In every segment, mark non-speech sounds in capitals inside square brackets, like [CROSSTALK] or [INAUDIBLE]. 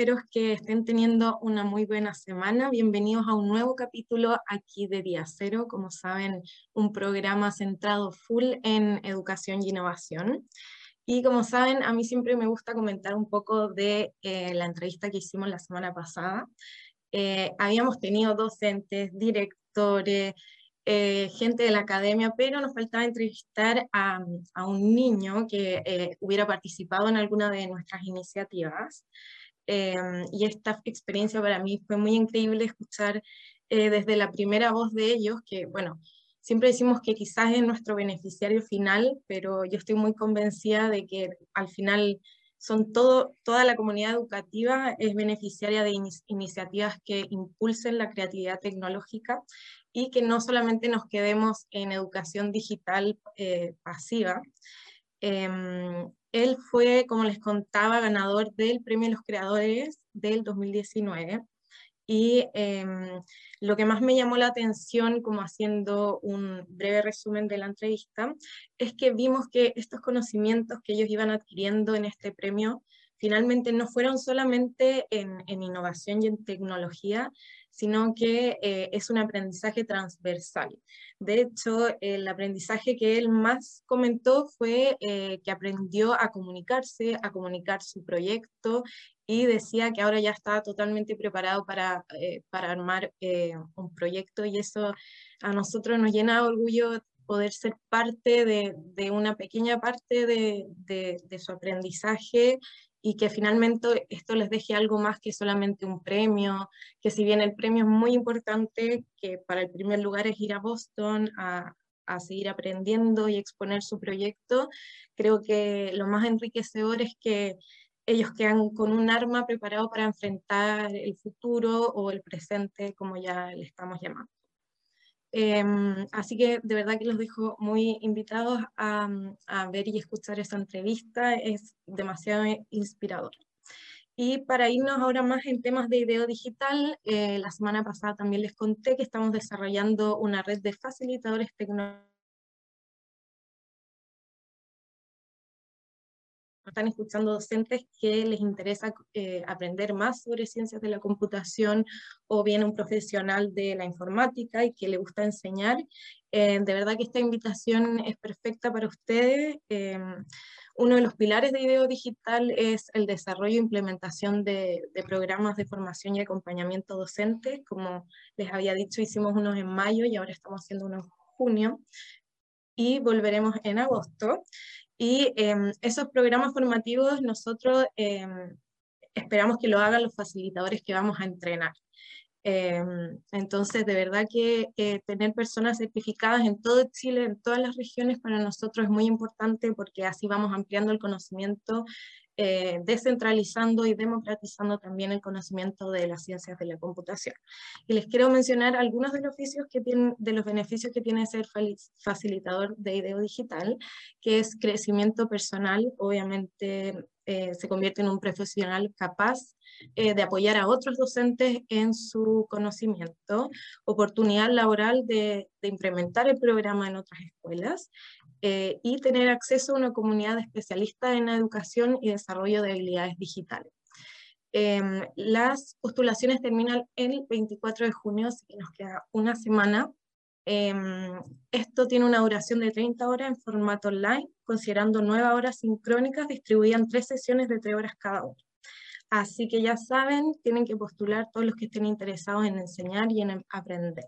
Espero que estén teniendo una muy buena semana. Bienvenidos a un nuevo capítulo aquí de Día Cero, como saben, un programa centrado full en educación y innovación. Y como saben, a mí siempre me gusta comentar un poco de eh, la entrevista que hicimos la semana pasada. Eh, habíamos tenido docentes, directores, eh, gente de la academia, pero nos faltaba entrevistar a, un niño que eh, hubiera participado en alguna de nuestras iniciativas. Em, y esta experiencia para mí fue muy increíble escuchar eh, desde la primera voz de ellos, que bueno, siempre decimos que quizás es nuestro beneficiario final, pero yo estoy muy convencida de que al final son todo, toda la comunidad educativa es beneficiaria de iniciativas que impulsen la creatividad tecnológica y que no solamente nos quedemos en educación digital eh, pasiva. Em, él fue, como les contaba, ganador del Premio los Creadores del 2019 y em, lo que más me llamó la atención, como haciendo un breve resumen de la entrevista, es que vimos que estos conocimientos que ellos iban adquiriendo en este premio finalmente no fueron solamente en, innovación y en tecnología, sino que eh, es un aprendizaje transversal. De hecho, el aprendizaje que él más comentó fue eh, que aprendió a comunicarse, a comunicar su proyecto y decía que ahora ya está totalmente preparado para, eh, para armar un proyecto y eso a nosotros nos llena de orgullo poder ser parte de, de una pequeña parte de, de su aprendizaje y que finalmente esto les deje algo más que solamente un premio, que si bien el premio es muy importante, que para el primer lugar es ir a Boston a, a seguir aprendiendo y exponer su proyecto, creo que lo más enriquecedor es que ellos quedan con un arma preparado para enfrentar el futuro o el presente, como ya le estamos llamando. Em, así que de verdad que los dejo muy invitados a, ver y escuchar esta entrevista, es demasiado inspirador. Y para irnos ahora más en temas de video digital, eh, la semana pasada también les conté que estamos desarrollando una red de facilitadores tecnológicos están escuchando docentes que les interesa eh, aprender más sobre ciencias de la computación o bien un profesional de la informática y que le gusta enseñar. Eh, de verdad que esta invitación es perfecta para ustedes. Eh, uno de los pilares de IDEO Digital es el desarrollo e implementación de, de, programas de formación y acompañamiento docente. Como les había dicho, hicimos unos en mayo y ahora estamos haciendo unos en junio y volveremos en agosto. Y em, esos programas formativos nosotros em, esperamos que lo hagan los facilitadores que vamos a entrenar. Em, entonces, de verdad que tener personas certificadas en todo Chile, en todas las regiones, para nosotros es muy importante porque así vamos ampliando el conocimiento eh, descentralizando y democratizando también el conocimiento de las ciencias de la computación. Y les quiero mencionar algunos de los, beneficios que tiene ser facilitador de IDEO digital, que es crecimiento personal, obviamente eh, se convierte en un profesional capaz eh, de apoyar a otros docentes en su conocimiento, oportunidad laboral de implementar el programa en otras escuelas eh, y tener acceso a una comunidad de especialistas en educación y desarrollo de habilidades digitales. Em, las postulaciones terminan el 24 de junio, así que nos queda una semana. Em, esto tiene una duración de 30 horas en formato online, considerando 9 horas sincrónicas distribuidas en tres sesiones de 3 horas cada una. Así que ya saben, tienen que postular todos los que estén interesados en enseñar y en aprender.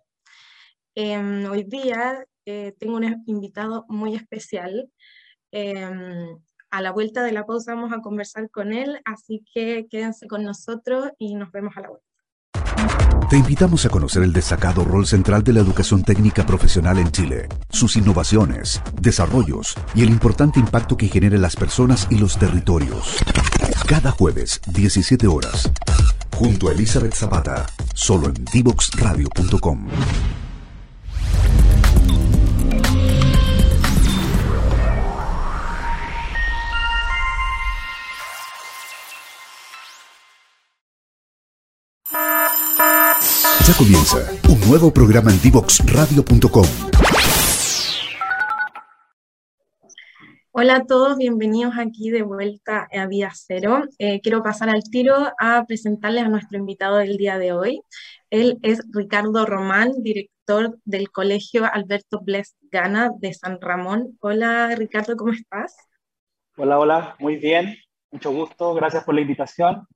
Em, hoy día eh, tengo un invitado muy especial. Em, a la vuelta de la pausa vamos a conversar con él, así que quédense con nosotros y nos vemos a la vuelta. Te invitamos a conocer el destacado rol central de la educación técnica profesional en Chile, sus innovaciones, desarrollos y el importante impacto que genera en las personas y los territorios. Cada jueves, 17 horas, junto a Elizabeth Zapata, solo en divoxradio.com. Ya comienza un nuevo programa en divoxradio.com. Hola a todos, bienvenidos aquí de vuelta a Vía Cero. Eh, quiero pasar al tiro a presentarles a nuestro invitado del día de hoy. Él es Ricardo Román, director del Colegio Alberto Bles Gana de San Ramón. Hola Ricardo, ¿cómo estás? Hola, hola, muy bien, mucho gusto, gracias por la invitación.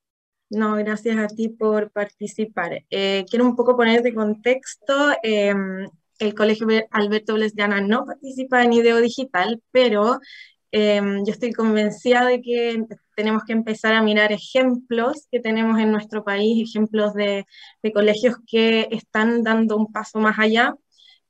No, gracias a ti por participar. Eh, quiero un poco poner de contexto. Em, el Colegio Alberto Blesdiana no participa en IDEO Digital, pero em, yo estoy convencida de que tenemos que empezar a mirar ejemplos que tenemos en nuestro país, ejemplos de, colegios que están dando un paso más allá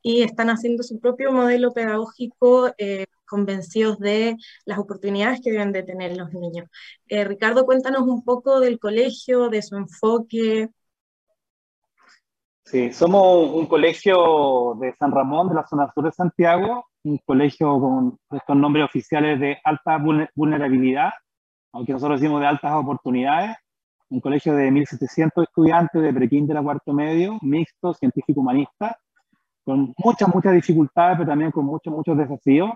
y están haciendo su propio modelo pedagógico eh, convencidos de las oportunidades que deben de tener los niños. Eh, Ricardo, cuéntanos un poco del colegio, de su enfoque, Sí, somos un colegio de San Ramón, de la zona sur de Santiago, un colegio con estos nombres oficiales de alta vulnerabilidad, aunque nosotros decimos de altas oportunidades, un colegio de 1.700 estudiantes de prekinder a cuarto medio, mixto, científico-humanista, con muchas, muchas dificultades, pero también con muchos, muchos desafíos,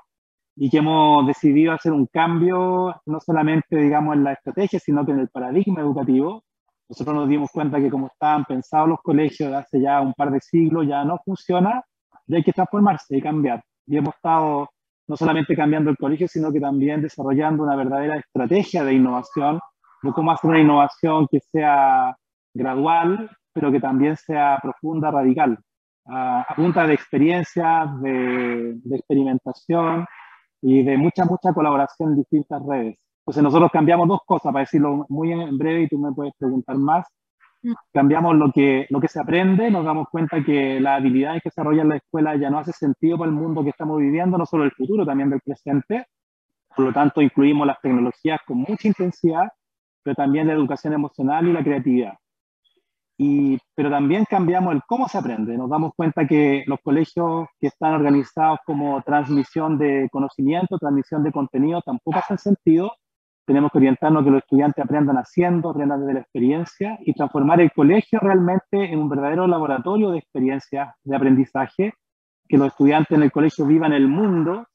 y que hemos decidido hacer un cambio, no solamente, digamos, en la estrategia, sino que en el paradigma educativo, nosotros nos dimos cuenta que como estaban pensados los colegios hace ya un par de siglos, ya no funciona y hay que transformarse y cambiar. Y hemos estado no solamente cambiando el colegio, sino que también desarrollando una verdadera estrategia de innovación, de cómo hacer una innovación que sea gradual, pero que también sea profunda, radical, a, punta de experiencias, de, de experimentación y de mucha, mucha colaboración en distintas redes. Entonces nosotros cambiamos dos cosas, para decirlo muy en breve y tú me puedes preguntar más. Mm. Cambiamos lo que, lo que se aprende, nos damos cuenta que las habilidades que en la escuela ya no hace sentido para el mundo que estamos viviendo, no solo el futuro, también del presente. Por lo tanto, incluimos las tecnologías con mucha intensidad, pero también la educación emocional y la creatividad. Y, pero también cambiamos el cómo se aprende. Nos damos cuenta que los colegios que están organizados como transmisión de conocimiento, transmisión de contenido, tampoco hacen sentido tenemos que orientarnos a que los estudiantes aprendan haciendo, aprendan desde la experiencia y transformar el colegio realmente en un verdadero laboratorio de experiencias de aprendizaje, que los estudiantes en el colegio vivan el mundo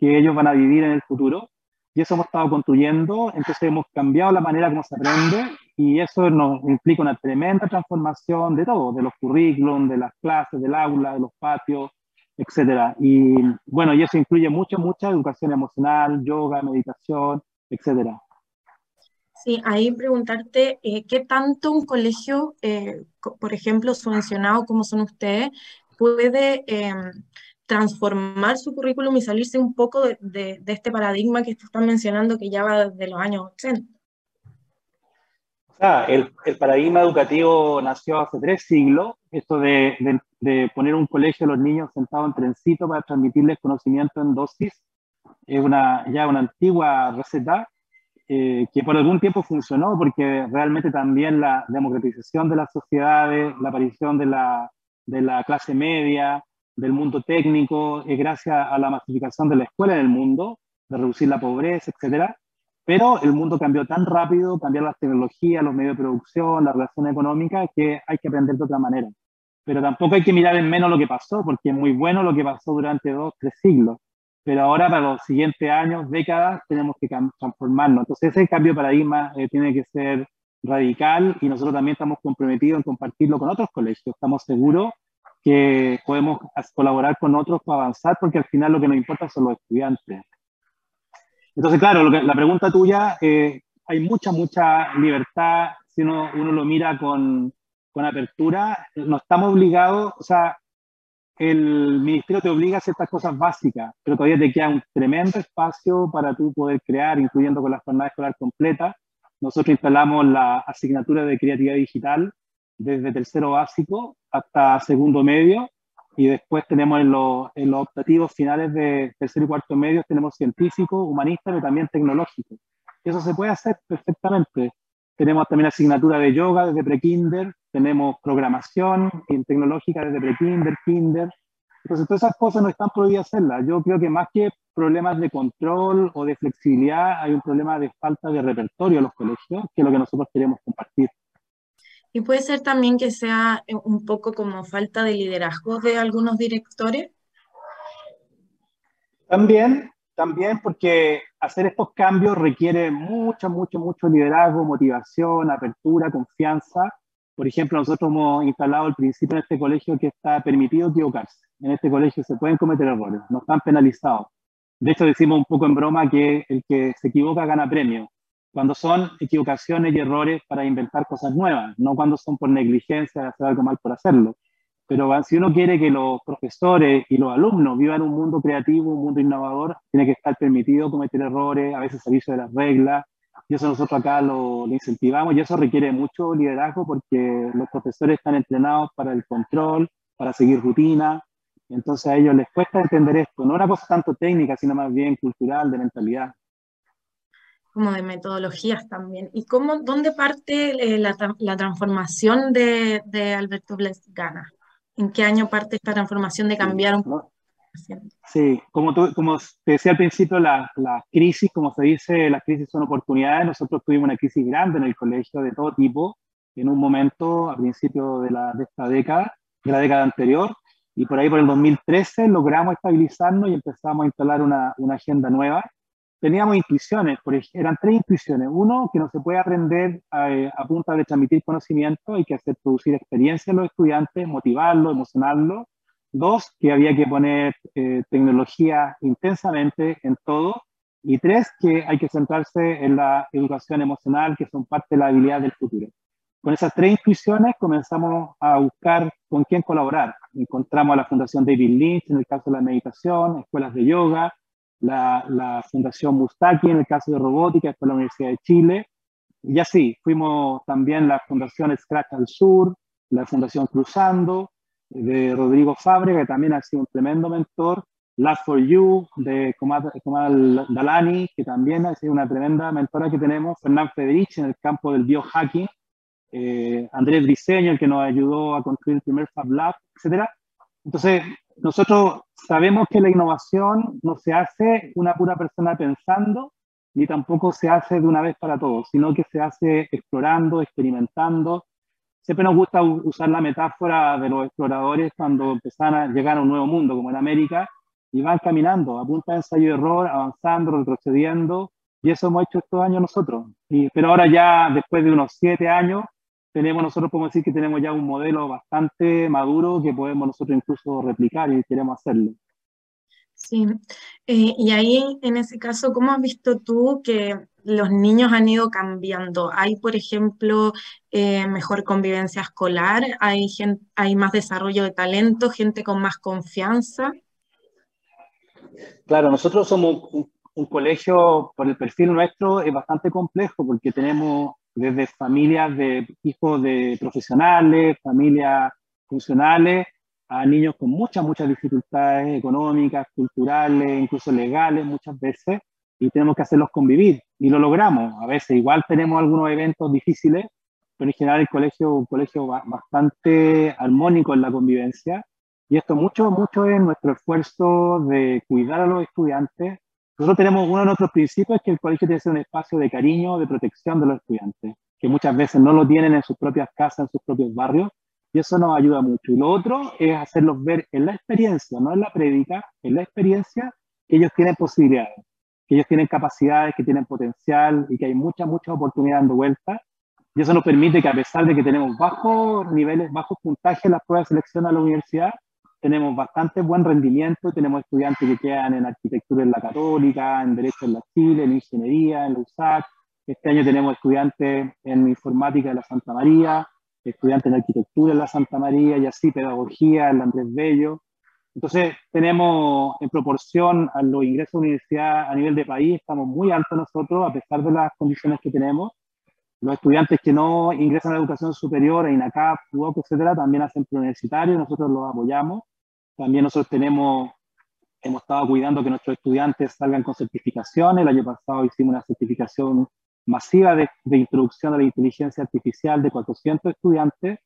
que ellos van a vivir en el futuro. Y eso hemos estado construyendo, entonces hemos cambiado la manera como se aprende y eso nos implica una tremenda transformación de todo, de los currículums, de las clases, del aula, de los patios, etcétera. Y bueno, y eso incluye mucho, mucha educación emocional, yoga, meditación, etcétera. Sí, ahí preguntarte eh, qué tanto un colegio, eh, por ejemplo, subvencionado como son ustedes, puede em, transformar su currículum y salirse un poco de, este paradigma que tú estás mencionando que ya va desde los años 80. El, paradigma educativo nació hace tres siglos, esto de, poner un colegio a los niños sentados en trencito para transmitirles conocimiento en dosis, es una, ya una antigua receta eh, que por algún tiempo funcionó porque realmente también la democratización de las sociedades, la aparición de la, de la clase media, del mundo técnico, es gracias a la masificación de la escuela en el mundo, de reducir la pobreza, etc. Pero el mundo cambió tan rápido, cambiaron las tecnologías, los medios de producción, la relación económica, que hay que aprender de otra manera. Pero tampoco hay que mirar en menos lo que pasó, porque es muy bueno lo que pasó durante dos, tres siglos pero ahora para los siguientes años, décadas, tenemos que transformarnos. Entonces ese cambio de paradigma eh, tiene que ser radical y nosotros también estamos comprometidos en compartirlo con otros colegios. Estamos seguros que podemos colaborar con otros para avanzar porque al final lo que nos importa son los estudiantes. Entonces, claro, la pregunta tuya, eh, hay mucha, mucha libertad si uno, uno lo mira con, con apertura. No estamos obligados, o sea, el ministerio te obliga a ciertas cosas básicas, pero todavía te queda un tremendo espacio para tú poder crear, incluyendo con la jornada escolar completa. Nosotros instalamos la asignatura de creatividad digital desde tercero básico hasta segundo medio y después tenemos en, los, en los optativos finales de tercero y cuarto medio tenemos científico, humanista, pero también tecnológico. Eso se puede hacer perfectamente. Tenemos también asignatura de yoga desde prekinder, tenemos programación tecnológica desde prekinder, kinder. Entonces, todas esas cosas no están prohibidas hacerlas. Yo creo que más que problemas de control o de flexibilidad, hay un problema de falta de repertorio en los colegios, que es lo que nosotros queremos compartir. Y puede ser también que sea eh, un poco como falta de liderazgo de algunos directores. También, también porque hacer estos cambios requiere mucho, mucho, mucho liderazgo, motivación, apertura, confianza. Por ejemplo, nosotros hemos instalado el principio en este colegio que está permitido equivocarse. En este colegio se pueden cometer errores, no están penalizados. De hecho, decimos un poco en broma que el que se equivoca gana premio, cuando son equivocaciones y errores para inventar cosas nuevas, no cuando son por negligencia, hacer algo mal por hacerlo. Pero si uno quiere que los profesores y los alumnos vivan un mundo creativo, un mundo innovador, tiene que estar permitido cometer errores, a veces salirse de las reglas, y eso nosotros acá lo, lo, incentivamos y eso requiere mucho liderazgo porque los profesores están entrenados para el control, para seguir rutina, entonces a ellos les cuesta entender esto, no una cosa tanto técnica, sino más bien cultural, de mentalidad. Como de metodologías también. ¿Y cómo, dónde parte eh, la, la, transformación de, de Alberto Bles Gana? ¿En qué año parte esta transformación de cambiar un poco? Sí, como, tú, como te decía al principio, la, la, crisis, como se dice, las crisis son oportunidades. Nosotros tuvimos una crisis grande en el colegio de todo tipo, en un momento a principio de, la, de esta década, de la década anterior, y por ahí por el 2013 logramos estabilizarnos y empezamos a instalar una, una agenda nueva. Teníamos intuiciones, por ejemplo, eran tres intuiciones. Uno, que no se puede aprender a, a punta de transmitir conocimiento, hay que hacer producir experiencia en los estudiantes, motivarlos, emocionarlos. Dos, que había que poner eh, tecnología intensamente en todo. Y tres, que hay que centrarse en la educación emocional, que son parte de la habilidad del futuro. Con esas tres intuiciones comenzamos a buscar con quién colaborar. Encontramos a la Fundación David Lynch en el caso de la meditación, escuelas de yoga, la, Fundación Mustaki en el caso de robótica, después la Universidad de Chile. Y así, fuimos también la Fundación Scratch al Sur, la Fundación Cruzando, de Rodrigo Fábrega, que también ha sido un tremendo mentor, Love for You, de Komal Dalani, que también ha sido una tremenda mentora que tenemos, Fernán Federici en el campo del biohacking, eh, Andrés Briceño, el que nos ayudó a construir el primer Fab Lab, etc. Entonces, nosotros sabemos que la innovación no se hace una pura persona pensando, ni tampoco se hace de una vez para todos, sino que se hace explorando, experimentando. Siempre nos gusta usar la metáfora de los exploradores cuando empezaron a llegar a un nuevo mundo, como en América, y van caminando a punta de ensayo y error, avanzando, retrocediendo, y eso hemos hecho estos años nosotros. Y, pero ahora ya, después de unos siete años, tenemos, nosotros podemos decir que tenemos ya un modelo bastante maduro que podemos nosotros incluso replicar y queremos hacerlo. Sí, eh, y ahí en ese caso, ¿cómo has visto tú que los niños han ido cambiando? ¿Hay, por ejemplo, eh, mejor convivencia escolar? ¿Hay, gente, ¿Hay más desarrollo de talento? ¿Gente con más confianza? Claro, nosotros somos un, un colegio, por el perfil nuestro, es bastante complejo porque tenemos desde familias de hijos de profesionales, familias funcionales, a niños con muchas, muchas dificultades económicas, culturales, incluso legales muchas veces, y tenemos que hacerlos convivir, y lo logramos. A veces igual tenemos algunos eventos difíciles, pero en general el colegio es un colegio bastante armónico en la convivencia, y esto mucho, mucho es nuestro esfuerzo de cuidar a los estudiantes, nosotros tenemos uno de nuestros principios, que el colegio tiene que ser un espacio de cariño, de protección de los estudiantes, que muchas veces no lo tienen en sus propias casas, en sus propios barrios, y eso nos ayuda mucho. Y lo otro es hacerlos ver en la experiencia, no en la prédica, en la experiencia, que ellos tienen posibilidades, que ellos tienen capacidades, que tienen potencial y que hay muchas, muchas oportunidades dando vueltas. Y eso nos permite que a pesar de que tenemos bajos niveles, bajos puntajes en las pruebas de selección a la universidad, tenemos bastante buen rendimiento, tenemos estudiantes que quedan en arquitectura en la Católica, en Derecho en la Chile, en Ingeniería, en la USAC. Este año tenemos estudiantes en Informática en la Santa María, estudiantes en Arquitectura en la Santa María y así Pedagogía en la Andrés Bello. Entonces tenemos en proporción a los ingresos a la universidad a nivel de país, estamos muy altos nosotros a pesar de las condiciones que tenemos. Los estudiantes que no ingresan a la educación superior, a INACAP, UOC, etcétera, también hacen preuniversitario, nosotros los apoyamos. También nosotros tenemos, hemos estado cuidando que nuestros estudiantes salgan con certificaciones. El año pasado hicimos una certificación masiva de, de introducción a la inteligencia artificial de 400 estudiantes.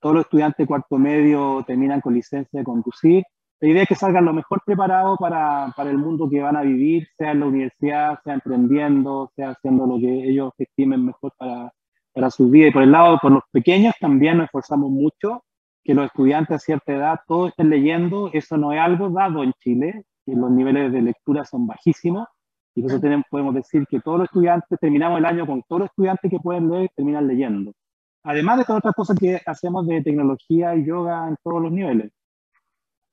Todos los estudiantes de cuarto medio terminan con licencia de conducir. La idea es que salgan lo mejor preparados para, para, el mundo que van a vivir, sea en la universidad, sea emprendiendo, sea haciendo lo que ellos estimen mejor para, para su vida. Y por el lado, por los pequeños también nos esforzamos mucho que los estudiantes a cierta edad todos estén leyendo, eso no es algo dado en Chile, los niveles de lectura son bajísimos, y por eso tenemos, podemos decir que todos los estudiantes, terminamos el año con todos los estudiantes que pueden leer, terminan leyendo. Además de todas otras cosas que hacemos de tecnología y yoga en todos los niveles.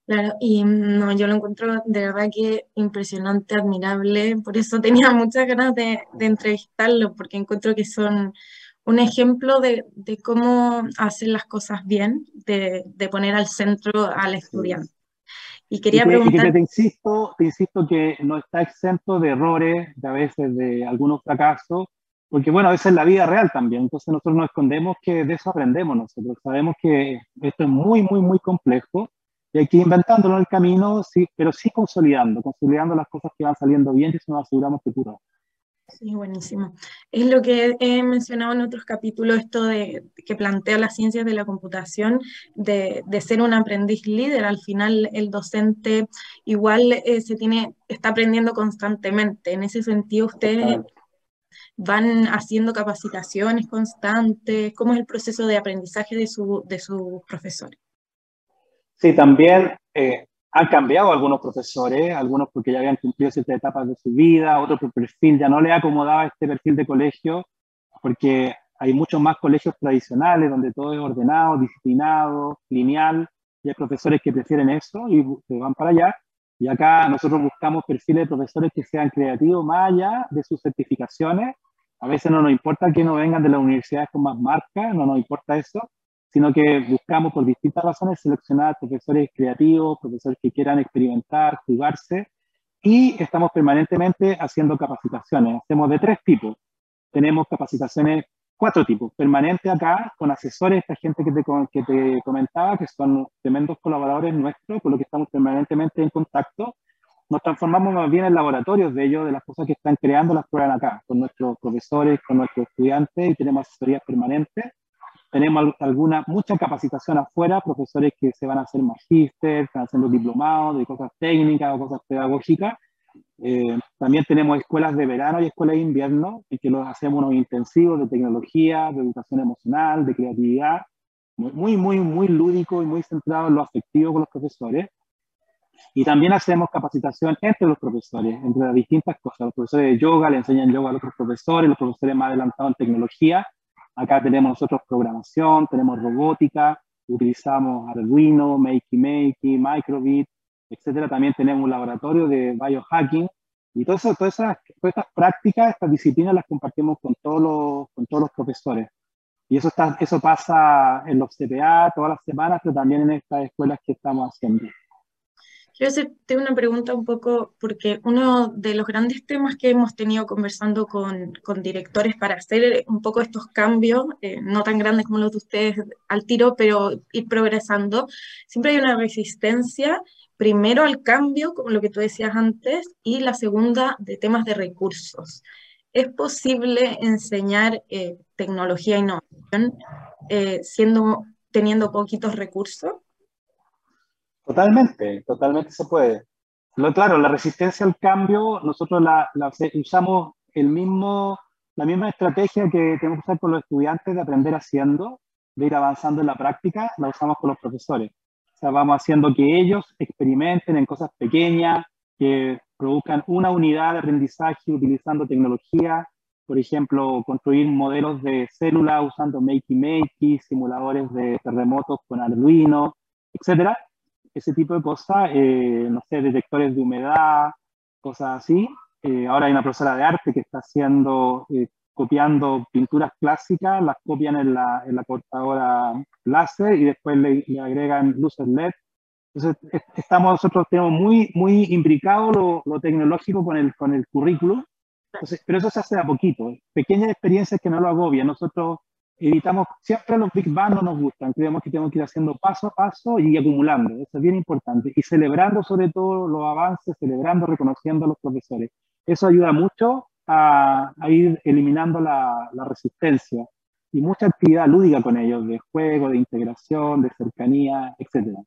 Claro, y mm, no, yo lo encuentro de verdad que impresionante, admirable, por eso tenía muchas ganas de, de entrevistarlo, porque encuentro que son un ejemplo de, de, cómo hacen las cosas bien, de, de poner al centro al estudiante. Y quería preguntar... te, insisto, te insisto que no está exento de errores, de a veces de algunos fracasos, porque bueno, a veces es la vida real también, entonces nosotros nos escondemos que de eso aprendemos nosotros, sabemos que esto es muy, muy, muy complejo y hay que ir inventándolo en el camino, sí, pero sí consolidando, consolidando las cosas que van saliendo bien y eso nos aseguramos futuro. Sí, buenísimo. Es lo que he mencionado en otros capítulos, esto de que plantea las ciencias de la computación, de, de ser un aprendiz líder. Al final, el docente igual eh, se tiene, está aprendiendo constantemente. En ese sentido, ustedes van haciendo capacitaciones constantes. ¿Cómo es el proceso de aprendizaje de, su, de sus profesores? Sí, también eh, han cambiado algunos profesores, algunos porque ya habían cumplido ciertas etapas de su vida, otros por perfil ya no le acomodaba este perfil de colegio, porque hay muchos más colegios tradicionales donde todo es ordenado, disciplinado, lineal, y hay profesores que prefieren eso y van para allá. Y acá nosotros buscamos perfiles de profesores que sean creativos más allá de sus certificaciones. A veces no nos importa que no vengan de las universidades con más marca, no nos importa eso, sino que buscamos por distintas razones seleccionar profesores creativos, profesores que quieran experimentar, jugarse, y estamos permanentemente haciendo capacitaciones. Hacemos de tres tipos. Tenemos capacitaciones, cuatro tipos. Permanente acá, con asesores, esta gente que te, que te comentaba, que son tremendos colaboradores nuestros, con los que estamos permanentemente en contacto. Nos transformamos más bien en laboratorios de ellos, de las cosas que están creando, las prueban acá, con nuestros profesores, con nuestros estudiantes, y tenemos asesorías permanentes tenemos alguna, mucha capacitación afuera, profesores que se van a hacer magíster, están haciendo diplomados de cosas técnicas o cosas pedagógicas. Eh, también tenemos escuelas de verano y escuelas de invierno, en que los hacemos unos intensivos de tecnología, de educación emocional, de creatividad, muy, muy, muy lúdico y muy centrado en lo afectivo con los profesores. Y también hacemos capacitación entre los profesores, entre las distintas cosas. Los profesores de yoga le enseñan yoga a otros profesores, los profesores más adelantados en tecnología Acá tenemos nosotros programación, tenemos robótica, utilizamos Arduino, Makey Makey, Microbit, etcétera. También tenemos un laboratorio de biohacking y todas, esas, prácticas, estas disciplinas las compartimos con todos los, con todos los profesores. Y eso, está, eso pasa en los CPA todas las semanas, pero también en estas escuelas que estamos haciendo. Quiero hacerte una pregunta un poco, porque uno de los grandes temas que hemos tenido conversando con, con directores para hacer un poco estos cambios, eh, no tan grandes como los de ustedes al tiro, pero ir progresando, siempre hay una resistencia, primero al cambio, como lo que tú decías antes, y la segunda de temas de recursos. ¿Es posible enseñar eh, tecnología e innovación eh, siendo, teniendo poquitos recursos? Totalmente, totalmente se puede. Lo, claro, la resistencia al cambio, nosotros la, usamos el mismo, la misma estrategia que tenemos que usar con los estudiantes de aprender haciendo, de ir avanzando en la práctica, la usamos con los profesores. O sea, vamos haciendo que ellos experimenten en cosas pequeñas, que produzcan una unidad de aprendizaje utilizando tecnología, por ejemplo, construir modelos de células usando Makey Makey, simuladores de terremotos con Arduino, etcétera ese tipo de cosas, eh, no sé, detectores de humedad, cosas así. Eh, ahora hay una profesora de arte que está haciendo, eh, copiando pinturas clásicas, las copian en la, en la cortadora láser y después le, agregan luces LED. Entonces, estamos, nosotros tenemos muy, muy imbricado lo, lo tecnológico con el, con el currículum, pero eso se hace a poquito, pequeñas experiencias que no lo agobian. Nosotros evitamos, siempre los Big Bang no nos gustan, creemos que tenemos que ir haciendo paso a paso y acumulando, eso es bien importante, y celebrando sobre todo los avances, celebrando, reconociendo a los profesores. Eso ayuda mucho a, a ir eliminando la, la, resistencia y mucha actividad lúdica con ellos, de juego, de integración, de cercanía, etc.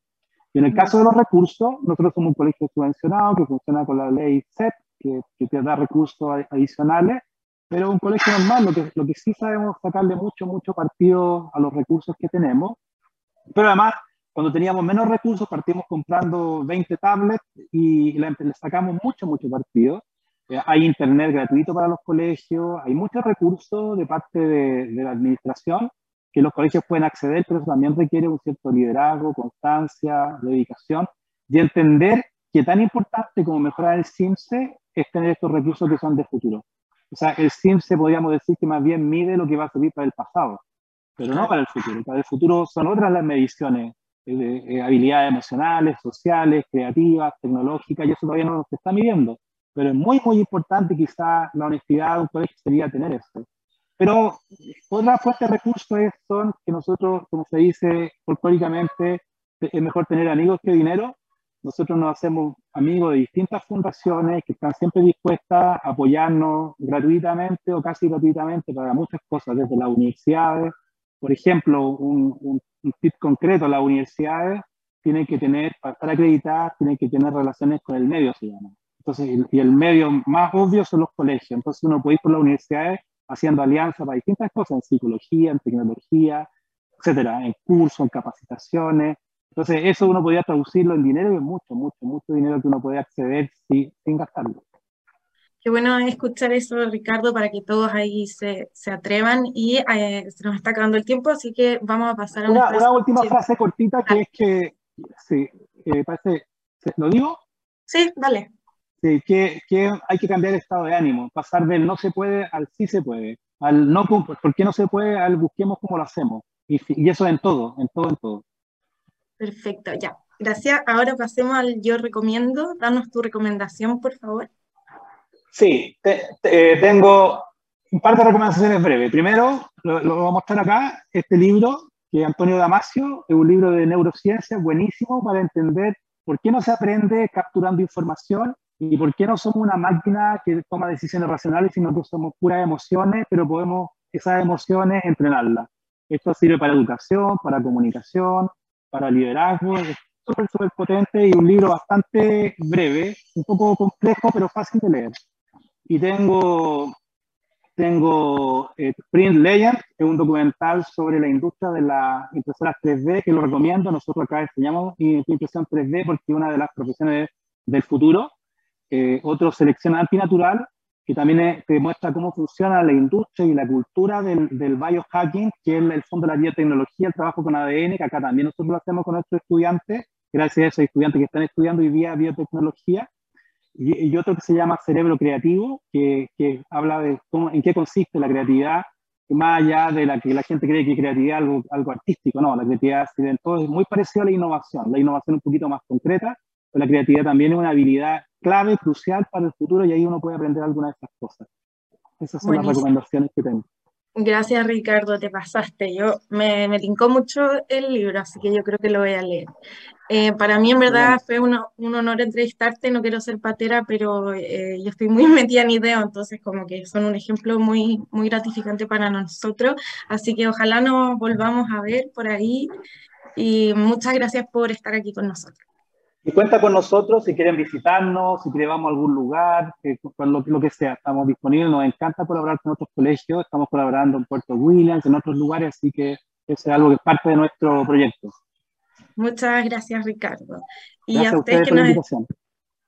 Y en el caso de los recursos, nosotros somos un colegio subvencionado que funciona con la ley CEP, que, que te da recursos adicionales pero un colegio normal, lo que, lo que sí sabemos sacarle mucho, mucho partido a los recursos que tenemos, pero además cuando teníamos menos recursos, partimos comprando 20 tablets y le, sacamos mucho, mucho partido. Eh, hay internet gratuito para los colegios, hay muchos recursos de parte de, de, la administración que los colegios pueden acceder, pero eso también requiere un cierto liderazgo, constancia, dedicación y entender que tan importante como mejorar el CIMSE es tener estos recursos que son de futuro. O sea, el CIMSE podríamos decir que más bien mide lo que va a servir para el pasado, pero no para el futuro. Para el futuro son otras las mediciones eh, habilidades emocionales, sociales, creativas, tecnológicas, y eso todavía no se está midiendo. Pero es muy, muy importante quizá la honestidad de un colegio sería tener esto. Pero otra fuerte de recursos son que nosotros, como se dice folclóricamente, es mejor tener amigos que dinero. Nosotros nos hacemos amigos de distintas fundaciones que están siempre dispuestas a apoyarnos gratuitamente o casi gratuitamente para muchas cosas, desde las universidades. Por ejemplo, un, un un tip concreto, las universidades tienen que tener, para estar acreditadas, tienen que tener relaciones con el medio, se llama. Entonces, y el medio más obvio son los colegios. Entonces, uno puede ir por las universidades haciendo alianzas para distintas cosas, en psicología, en tecnología, etcétera, en cursos, en capacitaciones. Entonces, eso uno podría traducirlo en dinero y es mucho, mucho, mucho dinero que uno puede acceder sin, sin gastarlo. Qué bueno escuchar eso, Ricardo, para que todos ahí se, se atrevan y eh, se nos está acabando el tiempo, así que vamos a pasar a una, una última frase cortita que es que, sí, parece, ¿lo digo? Sí, dale. Sí, que, que, hay que cambiar el estado de ánimo, pasar del no se puede al sí se puede, al no, ¿por qué no se puede? al busquemos cómo lo hacemos. Y, y eso en todo, en todo, en todo. Perfecto, ya. Gracias. Ahora pasemos al yo recomiendo. Danos tu recomendación, por favor. Sí, eh, tengo un par de recomendaciones breves. Primero, lo, voy a mostrar acá, este libro que Antonio Damasio es un libro de neurociencia buenísimo para entender por qué no se aprende capturando información y por qué no somos una máquina que toma decisiones racionales, sino que somos puras emociones, pero podemos esas emociones entrenarlas. Esto sirve para educación, para comunicación, para liderazgo, es súper, súper potente y un libro bastante breve, un poco complejo, pero fácil de leer. Y tengo, tengo eh, Print Legend, que es un documental sobre la industria de las impresoras 3D, que lo recomiendo. Nosotros acá enseñamos impresión 3D porque es una de las profesiones del futuro. Eh, otro, Selección Antinatural, que también te muestra cómo funciona la industria y la cultura del, del biohacking, que es el fondo de la biotecnología, el trabajo con ADN, que acá también nosotros lo hacemos con nuestros estudiantes, gracias a esos estudiantes que están estudiando hoy día biotecnología. Y, otro que se llama Cerebro Creativo, que, que habla de cómo, en qué consiste la creatividad, más allá de la que la gente cree que creatividad es algo, algo artístico, no, la creatividad es muy parecido a la innovación, la innovación un poquito más concreta, pero la creatividad también es una habilidad clave, crucial para el futuro y ahí uno puede aprender alguna de estas cosas. Esas son las recomendaciones que tengo. Gracias Ricardo, te pasaste. Yo me, me tincó mucho el libro, así que yo creo que lo voy a leer. Eh, para mí en verdad fue un, un, honor entrevistarte, no quiero ser patera, pero eh, yo estoy muy [LAUGHS] metida en IDEO, entonces como que son un ejemplo muy, muy gratificante para nosotros, así que ojalá nos volvamos a ver por ahí y muchas gracias por estar aquí con nosotros. Y cuenta con nosotros si quieren visitarnos, si quieren vamos a algún lugar, con lo, lo, que sea. Estamos disponibles, nos encanta colaborar con otros colegios, estamos colaborando en Puerto Williams, en otros lugares, así que eso es algo que es parte de nuestro proyecto. Muchas gracias, Ricardo. Y a ustedes, que nos...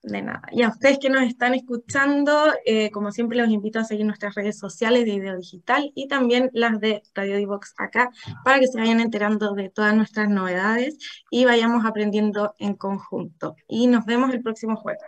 De nada. Y a ustedes que nos están escuchando, eh, como siempre los invito a seguir nuestras redes sociales de Video Digital y también las de Radio Divox acá para que se vayan enterando de todas nuestras novedades y vayamos aprendiendo en conjunto. Y nos vemos el próximo jueves.